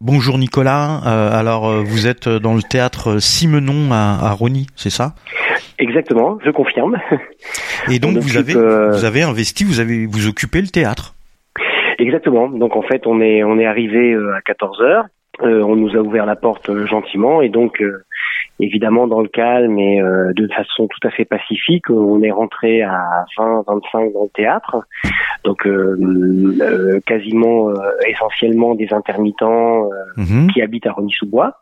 Bonjour Nicolas. Euh, alors euh, vous êtes dans le théâtre Simenon à, à Rony, c'est ça? Exactement, je confirme. Et donc On vous avez euh, vous avez investi, vous avez vous occupez le théâtre? Exactement. Donc en fait, on est on est arrivé euh, à 14 heures. Euh, on nous a ouvert la porte euh, gentiment et donc euh, évidemment dans le calme et euh, de façon tout à fait pacifique, on est rentré à 20-25 dans le théâtre. Donc euh, euh, quasiment euh, essentiellement des intermittents euh, Mhm. qui habitent à Rony-sous-Bois.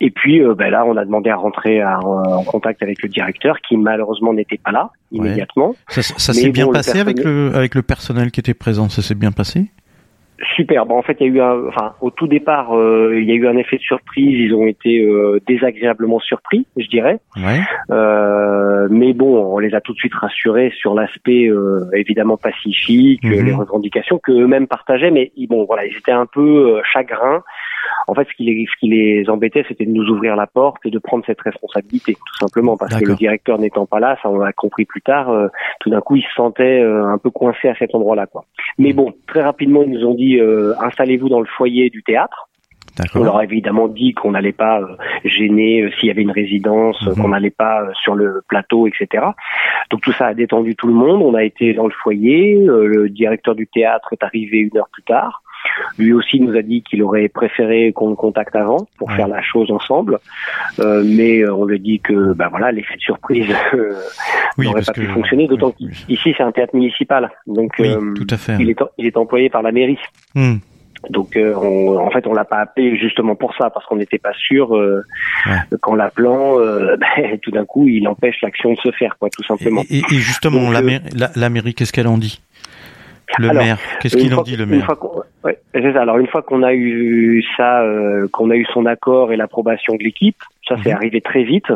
Et puis euh, ben là, on a demandé à rentrer à- en contact avec le directeur qui malheureusement n'était pas là Ouais. immédiatement. Ça, s'est bien bon, passé avec le avec le personnel qui était présent. Ça s'est bien passé? Super. Bon, en fait, il y a eu un, enfin, au tout départ, euh, il y a eu un effet de surprise. Ils ont été euh, désagréablement surpris, je dirais. Ouais. Euh, mais bon, on les a tout de suite rassurés sur l'aspect euh, évidemment pacifique, Mhm. les revendications que eux-mêmes partageaient. Mais ils- bon, voilà, ils étaient un peu chagrins. En fait, ce qui les, ce qui les embêtait, c'était de nous ouvrir la porte et de prendre cette responsabilité, tout simplement, parce que le directeur n'étant pas là, ça on l'a compris plus tard. euh, tout d'un coup, ils se sentaient euh, un peu coincés à cet endroit-là, quoi. Mais Mhm. bon, très rapidement, ils nous ont dit euh, installez-vous dans le foyer du théâtre. On leur a évidemment dit qu'on n'allait pas euh, gêner euh, s'il y avait une résidence, euh, Mhm. qu'on n'allait pas euh, sur le plateau, etc. Donc tout ça a détendu tout le monde. On a été dans le foyer. euh, le directeur du théâtre est arrivé une heure plus tard. Lui aussi nous a dit qu'il aurait préféré qu'on le contacte avant pour faire la chose ensemble. Euh, mais euh, on lui a dit que ben voilà l'effet de surprise euh, Oui, n'aurait pas pu fonctionner. D'autant oui, qu'ici c'est un théâtre municipal, donc oui, tout à fait. il, est, il est employé par la mairie. Hmm. Donc euh, on- en fait on l'a pas appelé justement pour ça parce qu'on n'était pas sûr euh, Ouais. qu'en l'appelant euh, ben, tout d'un coup il empêche l'action de se faire quoi tout simplement. Et, et- et justement, Donc, la, mairie, la, la mairie, qu'est-ce qu'elle en dit? Le Alors, maire, qu'est-ce qu'il en dit le maire ouais, ça. Alors une fois qu'on a eu ça, euh, qu'on a eu son accord et l'approbation de l'équipe, ça c'est Mhm. arrivé très vite.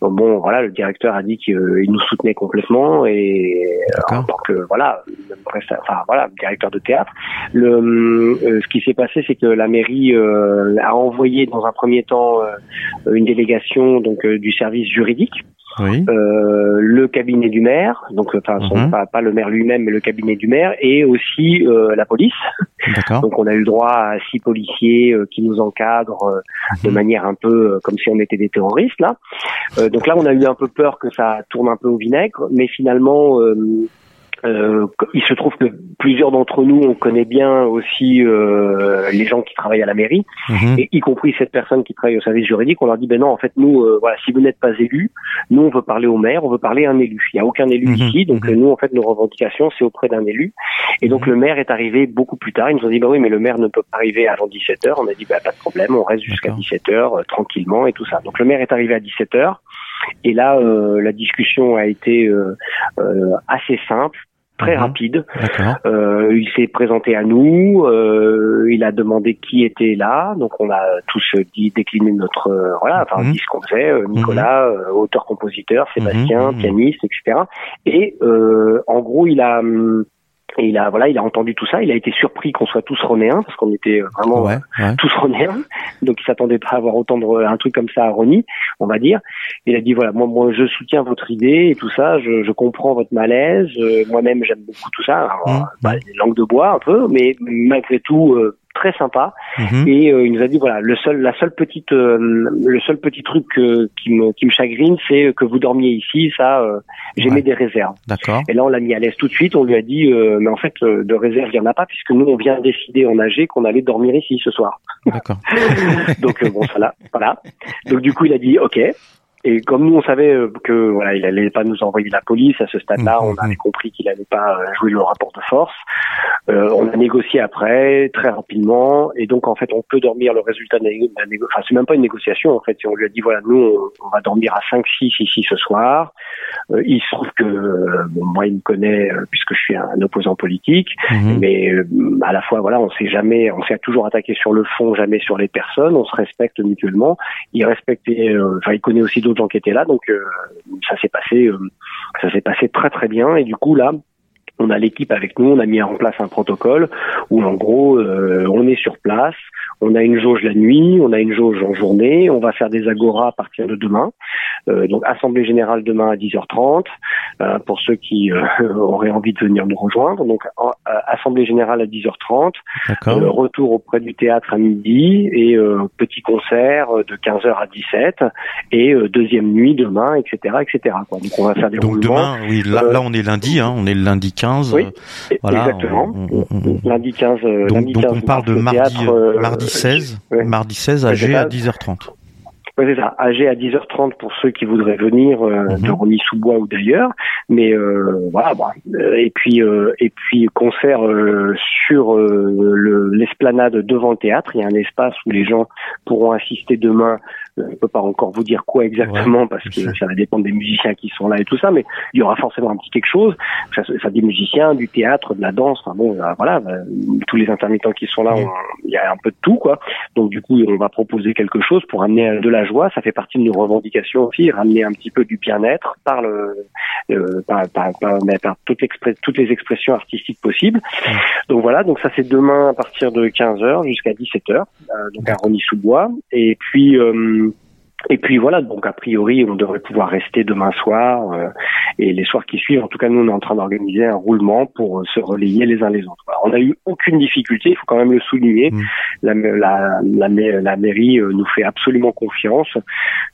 Bon voilà, le directeur a dit qu'il nous soutenait complètement et euh, en D'accord. tant que voilà, enfin voilà, directeur de théâtre. Le, euh, ce qui s'est passé, c'est que la mairie euh, a envoyé dans un premier temps euh, une délégation donc euh, du service juridique Oui. euh, le cabinet du maire, donc enfin son- Mhm. pas, pas le maire lui-même, mais le cabinet du maire, et aussi euh, la police. Donc on a eu droit à six policiers euh, qui nous encadrent euh, de Mhm. manière un peu euh, comme si on était des terroristes là. Euh, donc là on a eu un peu peur que ça tourne un peu au vinaigre, mais finalement euh, euh, il se trouve que plusieurs d'entre nous on connaît bien aussi euh, les gens qui travaillent à la mairie Mhm. et y compris cette personne qui travaille au service juridique, on leur dit ben non, en fait nous, euh, voilà, si vous n'êtes pas élu, nous on veut parler au maire, on veut parler à un élu. Il n'y a aucun élu Mhm, ici, donc mhm. euh, nous en fait nos revendications c'est auprès d'un élu. Et donc le maire est arrivé beaucoup plus tard. Ils nous ont dit bah oui, mais le maire ne peut pas arriver avant 17 h On a dit bah pas de problème, on reste jusqu'à D'accord. 17 h tranquillement et tout ça. Donc le maire est arrivé à 17 h et là euh, la discussion a été euh, euh, assez simple. Très Mhm. rapide. Euh, il s'est présenté à nous, euh, il a demandé qui était là, donc on a tous dit décliné notre euh, voilà, enfin Mhm. dit ce qu'on faisait, euh, Nicolas, euh, auteur-compositeur, Sébastien, Mhm, mhm. pianiste, etc. Et euh, en gros, il a hum, il a voilà, il a entendu tout ça, il a été surpris qu'on soit tous ronéens parce qu'on était euh, vraiment Ouais. Ouais. tous ronéens, donc il s'attendait pas à avoir autant de un truc comme ça à Rony, on va dire. Il a dit voilà, moi, moi je soutiens votre idée et tout ça, je, je comprends votre malaise, euh, moi-même j'aime beaucoup tout ça, Alors, Mhm. bah, des langues de bois un peu, mais malgré tout euh, très sympa. Mhm. Et euh, il nous a dit voilà, le seul, la seule petite, euh, le seul petit truc euh, qui me qui me chagrine, c'est que vous dormiez ici, ça, j'émets Ouais. des réserves. D'accord. Et là, on l'a mis à l'aise tout de suite. On lui a dit, euh, mais en fait, de réserve, il n'y en a pas, puisque nous, on vient de décider en AG qu'on allait dormir ici ce soir. D'accord. Donc, bon, ça là, voilà. Donc, du coup, il a dit, OK. Et comme nous, on savait euh, que voilà, il allait pas nous envoyer la police à ce stade-là, Mhm, on avait compris qu'il allait pas euh, jouer le rapport de force. Euh, on a négocié après, très rapidement, et donc en fait, on peut dormir le résultat de la négo- de la négo- Enfin, c'est même pas une négociation en fait. On lui a dit voilà, nous, on, va dormir à 5-6 ici ce soir. Euh, il se trouve que euh, bon, moi, il me connaît puisque je suis un opposant politique, Mhm. mais euh, à la fois, voilà, on s'est jamais, on s'est toujours attaqué sur le fond, jamais sur les personnes. On se respecte mutuellement. Il respectait, euh, enfin, il connaît aussi d'autres gens qui étaient là, donc euh, ça s'est passé, euh, ça s'est passé très très bien. Et du coup là. On a l'équipe avec nous, on a mis en place un protocole où en gros euh, on est sur place, On a une jauge la nuit, on a une jauge en journée. On va faire des agoras à partir de demain. Euh, donc assemblée générale demain à 10h30 euh, pour ceux qui euh, auraient envie de venir nous rejoindre. Donc assemblée générale à 10h30, retour auprès du théâtre à midi et petit concert de 15h à 17 et deuxième nuit demain, etc., etc. Donc on va faire des Donc demain, oui, là, là, on est lundi, hein, on est le lundi 15. Oui, exactement. lundi 15. Donc, lundi donc on parle de mardi, mardi 16, mardi 16 à G à 10h30. Oui, c'est ça. AG à 10h30 pour ceux qui voudraient venir euh, mhm. de Rony-sous-Bois ou d'ailleurs. Mais euh, voilà. Bah, et puis euh, et puis concert sur l'esplanade devant le théâtre. Il y a un espace où les gens pourront assister demain je ne peux pas encore vous dire quoi exactement parce que ça va dépendre des musiciens qui sont là et tout ça, mais il y aura forcément un petit quelque chose. Ça, ça des musiciens, du théâtre, de la danse. Enfin bon, euh, voilà, euh, tous les intermittents qui sont là, il y a un peu de tout, quoi. Donc du coup, on va proposer quelque chose pour amener de la joie. Ça fait partie de nos revendications aussi, ramener un petit peu du bien-être par le, euh, par, par, par, par toutes, toutes, les expressions artistiques possibles. Donc voilà, donc ça c'est demain à partir de 15h jusqu'à 17h, euh, donc à Rony-sous-Bois. Et puis et puis voilà, donc a priori, on devrait pouvoir rester demain soir euh, et les soirs qui suivent. En tout cas, nous, on est en train d'organiser un roulement pour euh, se relayer les uns les autres. on n'a eu aucune difficulté, il faut quand même le souligner. Mmh. La, la, la, la, mairie euh, nous fait absolument confiance.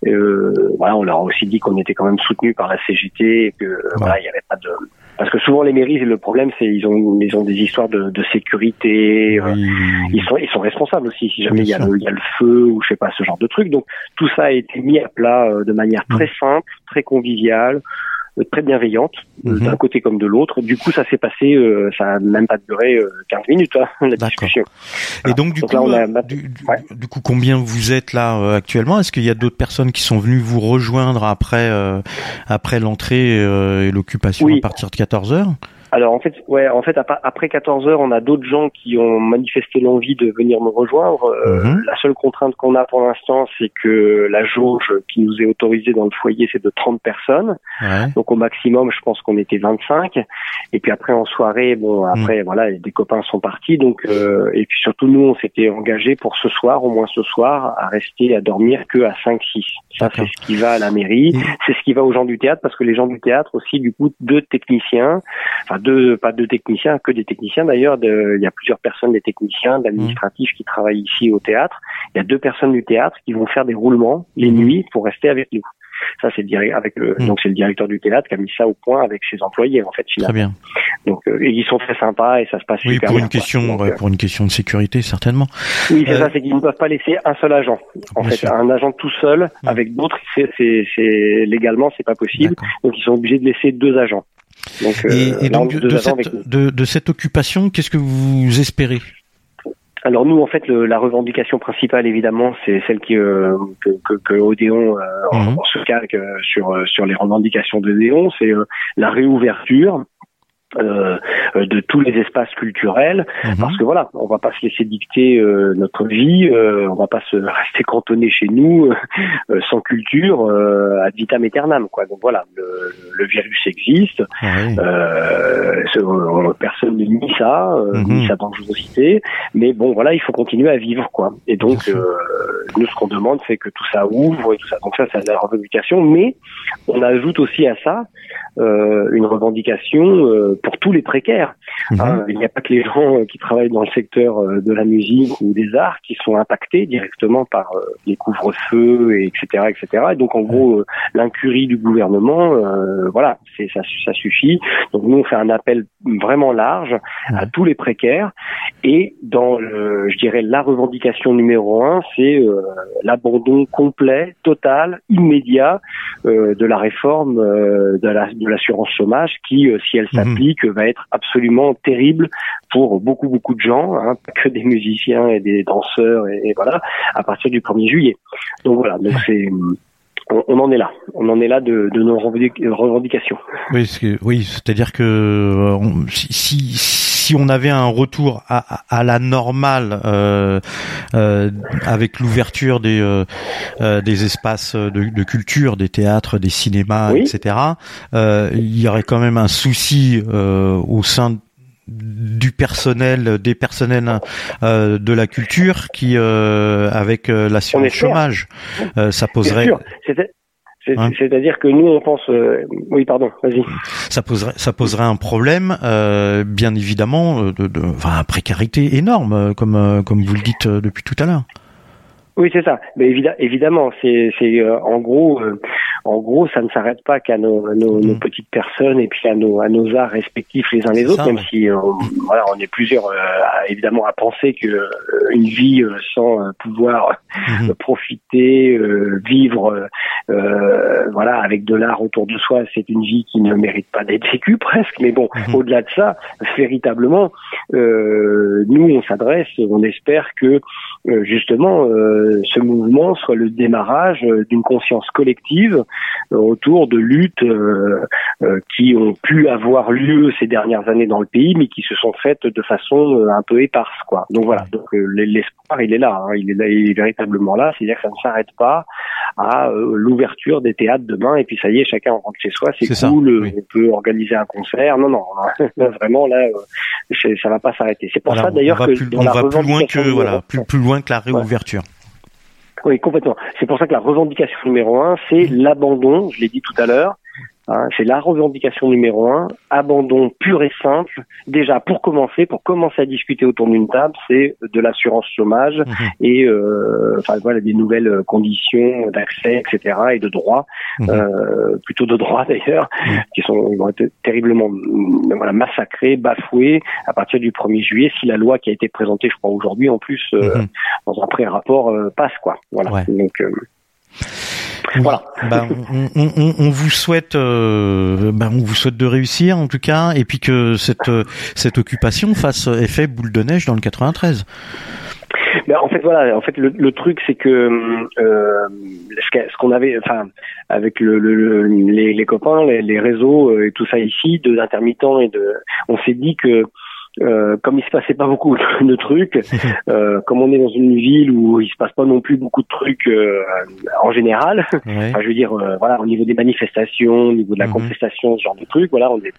voilà, on leur a aussi dit qu'on était quand même soutenu par la CGT et que voilà, il n'y avait pas de parce que souvent les mairies, le problème, c'est ils ont ils ont des histoires de, de sécurité. Euh, ils sont ils sont responsables aussi si jamais il y, a le, il y a le feu ou je sais pas ce genre de truc. Donc tout ça a été mis à plat euh, de manière très simple, très conviviale très bienveillante euh, mhm. d'un côté comme de l'autre. Du coup, ça s'est passé, euh, ça n'a même pas duré 15 euh, minutes hein, la discussion. Et donc du coup, du, coup, combien vous êtes là actuellement? Est-ce qu'il y a d'autres personnes qui sont venues vous rejoindre après après l'entrée et l'occupation à partir de 14 heures? Alors en fait, ouais, en fait après 14 heures, on a d'autres gens qui ont manifesté l'envie de venir me rejoindre. Euh, mhm. La seule contrainte qu'on a pour l'instant, c'est que la jauge qui nous est autorisée dans le foyer, c'est de 30 personnes. Donc au maximum, je pense qu'on était 25. Et puis après en soirée, bon, mhm. après voilà, des copains sont partis. Donc euh, et puis surtout nous, on s'était engagé pour ce soir, au moins ce soir, à rester à dormir que à 5-6. Ça c'est ce qui va à la mairie, c'est ce qui va aux gens du théâtre parce que les gens du théâtre aussi, du coup, deux techniciens, enfin pas deux techniciens, que des techniciens d'ailleurs. il y a plusieurs personnes, des techniciens, d'administratifs qui travaillent ici au théâtre. Il y a deux personnes du théâtre qui vont faire des roulements les mmh. nuits pour rester avec nous. Ça, c'est le avec le, mmh. donc c'est le directeur du théâtre qui a mis ça au point avec ses employés en fait. Très bien. Donc euh, ils sont très sympas et ça se passe oui, super pour bien. Une question, euh, pour une question de sécurité certainement. Oui, c'est ça, euh, c'est qu'ils ne peuvent pas laisser un seul agent. En fait, un agent tout seul mmh. avec d'autres, c'est, c'est, légalement c'est pas possible. Donc ils sont obligés de laisser deux agents. Donc, et, euh, donc de, cette, de, cette, occupation, qu'est-ce que vous espérez? Alors nous, en fait, la revendication principale, évidemment, c'est celle qui, euh, que, que, que, Odéon euh, mhm. se calque sur sur les revendications d'Odéon, c'est la réouverture euh, de tous les espaces culturels mhm. parce que voilà on va pas se laisser dicter euh, notre vie euh, on va pas se rester cantonné chez nous euh, sans culture ad vitam aeternam quoi. Donc voilà le, le virus existe personne ne nie ça mm nie sa dangerosité mais bon voilà il faut continuer à vivre quoi. Et donc nous ce qu'on demande c'est que tout ça ouvre et tout ça. Donc ça c'est la revendication mais on ajoute aussi à ça une revendication pour tous les précaires. Mhm. Hein, il n'y a pas que les gens euh, qui travaillent dans le secteur euh, de la musique ou des arts qui sont impactés directement par euh, les couvre-feux, etc., etc. Et donc en gros, l'incurie du gouvernement, voilà, c'est ça, ça suffit. Donc nous on fait un appel vraiment large à tous les précaires et dans le, je dirais la revendication numéro un, c'est l'abandon complet, total, immédiat de la réforme de l'assurance chômage qui, si elle mhm. s'applique va être absolument terrible pour beaucoup beaucoup de gens, hein, pas que des musiciens et des danseurs et, voilà, à partir du 1er juillet. Donc voilà, donc c'est on, en est là. On en est là de, nos revendications. Oui, oui, c'est-à-dire que euh, si, si on avait un retour à, à la normale euh, euh, avec l'ouverture des euh, des espaces de, de, culture, des théâtres, des cinémas, etc. il y aurait quand même un souci au sein du personnel, des personnels de la culture qui, avec l'assurance chômage, ça poserait. Hein c'est-à-dire que nous, on pense. Oui, pardon. Vas-y. Ça poserait, ça poserait un problème, bien évidemment, de, de enfin, précarité énorme, comme comme vous le dites depuis tout à l'heure. Oui, c'est ça. Mais évidemment, c'est euh, en gros, euh, en gros, ça ne s'arrête pas qu'à nos, nos, nos, mm. petites personnes et puis à nos, à nos arts respectifs les uns les autres, même si euh, voilà, on est plusieurs évidemment à penser que une vie sans pouvoir mm-hmm. profiter, vivre, voilà, avec de l'art autour de soi, c'est une vie qui ne mérite pas d'être vécue presque. Mais bon, mm-hmm. au-delà de ça, véritablement, nous, on s'adresse, on espère que justement ce mouvement soit le démarrage euh, d'une conscience collective euh, autour de luttes euh, qui ont pu avoir lieu ces dernières années dans le pays, mais qui se sont faites de façon un peu éparse, quoi. Donc voilà, donc l'espoir il est là, hein. il est là, il est véritablement là, c'est-à-dire que ça ne s'arrête pas à l'ouverture des théâtres demain et puis ça y est, chacun rentre chez soi, c'est cool, on peut organiser un concert. Non, non, vraiment là, ça va pas s'arrêter. C'est pour ça d'ailleurs que on va plus loin que voilà, plus, plus loin que la réouverture. Oui, complètement. C'est pour ça que la revendication numéro un, c'est l'abandon, je l'ai dit tout à l'heure, Hein, c'est la revendication numéro un, abandon pur et simple. Déjà, pour commencer, pour commencer à discuter autour d'une table, c'est de l'assurance chômage mhm. et euh, enfin voilà des nouvelles conditions d'accès, etc. et de droits, mhm. euh, plutôt de droits d'ailleurs, mhm. qui sont vont être terriblement voilà, massacrés, bafoués à partir du 1er juillet si la loi qui a été présentée, je crois aujourd'hui en plus euh, dans un pré-rapport euh, passe quoi. Voilà. Donc euh, voilà. Ben, on, vous souhaite, euh, ben, on vous souhaite de réussir en tout cas, et puis que cette cette occupation fasse effet boule de neige dans le 93. Ben, en fait voilà, en fait le, truc c'est que euh, ce qu'on avait, enfin avec le, les, les, copains, les, les, réseaux euh, et tout ça ici, de d'intermittents et de, on s'est dit que euh, comme il se passait pas beaucoup de trucs, euh, comme on est dans une ville où il se passe pas non plus beaucoup de trucs euh, en général, enfin, je veux dire, euh, voilà, au niveau des manifestations, au niveau de la mhm. contestation, ce genre de trucs, voilà, on est,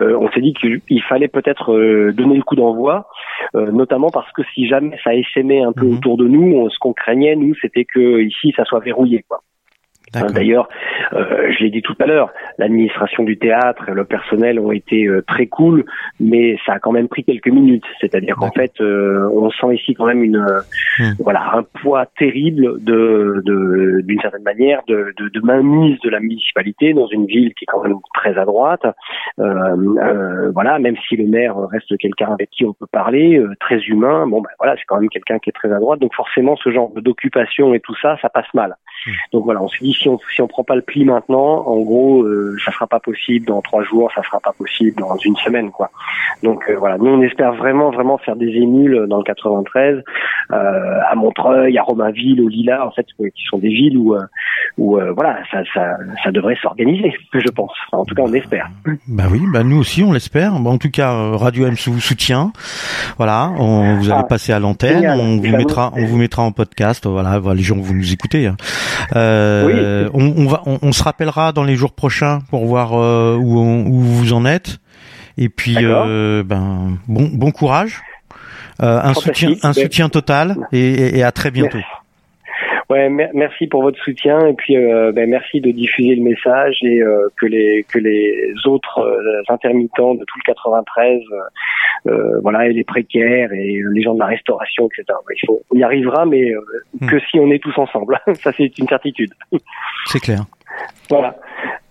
on s'est dit qu'il fallait peut-être donner le coup d'envoi, notamment parce que si jamais ça essaimait un peu mhm. autour de nous, ce qu'on craignait nous, c'était que ici ça soit verrouillé, quoi. Hein, d'ailleurs, euh, je l'ai dit tout à l'heure, l'administration du théâtre et le personnel ont été euh, très cool, mais ça a quand même pris quelques minutes. C'est-à-dire qu'en fait, euh, on sent ici quand même une, hmm. voilà, un poids terrible de, d'une certaine manière, de, de, de, mainmise de la municipalité dans une ville qui est quand même très à droite. voilà, même si le maire reste quelqu'un avec qui on peut parler, très humain. Bon, ben voilà, c'est quand même quelqu'un qui est très à droite. Donc forcément, ce genre d'occupation et tout ça, ça passe mal. Hmm. Donc voilà, on s'est dit si on si on prend pas le pli maintenant, en gros, euh, ça sera pas possible dans trois jours, ça sera pas possible dans une semaine, quoi. Donc euh, voilà, nous on espère vraiment vraiment faire des émules dans le 93, euh, à Montreuil, à Romainville, au Lila, en fait, qui sont des villes où où voilà, ça ça ça devrait s'organiser, je pense. en tout cas, on espère. Bah oui, bah nous aussi on l'espère. en tout cas, Radio M vous soutient. Voilà, on, vous allez ah, passer à l'antenne, on vous mettra on vous mettra en podcast. Voilà, les gens vous nous écouter. Hein. Euh, on, va, on, se rappellera dans les jours prochains pour voir euh, où, où, vous en êtes. Et puis, euh, ben, bon, bon courage, un soutien, un soutien total, et, et, à très bientôt. Ouais, merci pour votre soutien et puis euh, ben, merci de diffuser le message et euh, que les que les autres euh, intermittents de tout le 93, voilà, et les précaires et les gens de la restauration, etc. Il faut, on y arrivera, mais hmm. que si on est tous ensemble. Ça, c'est une certitude. C'est clair. Voilà.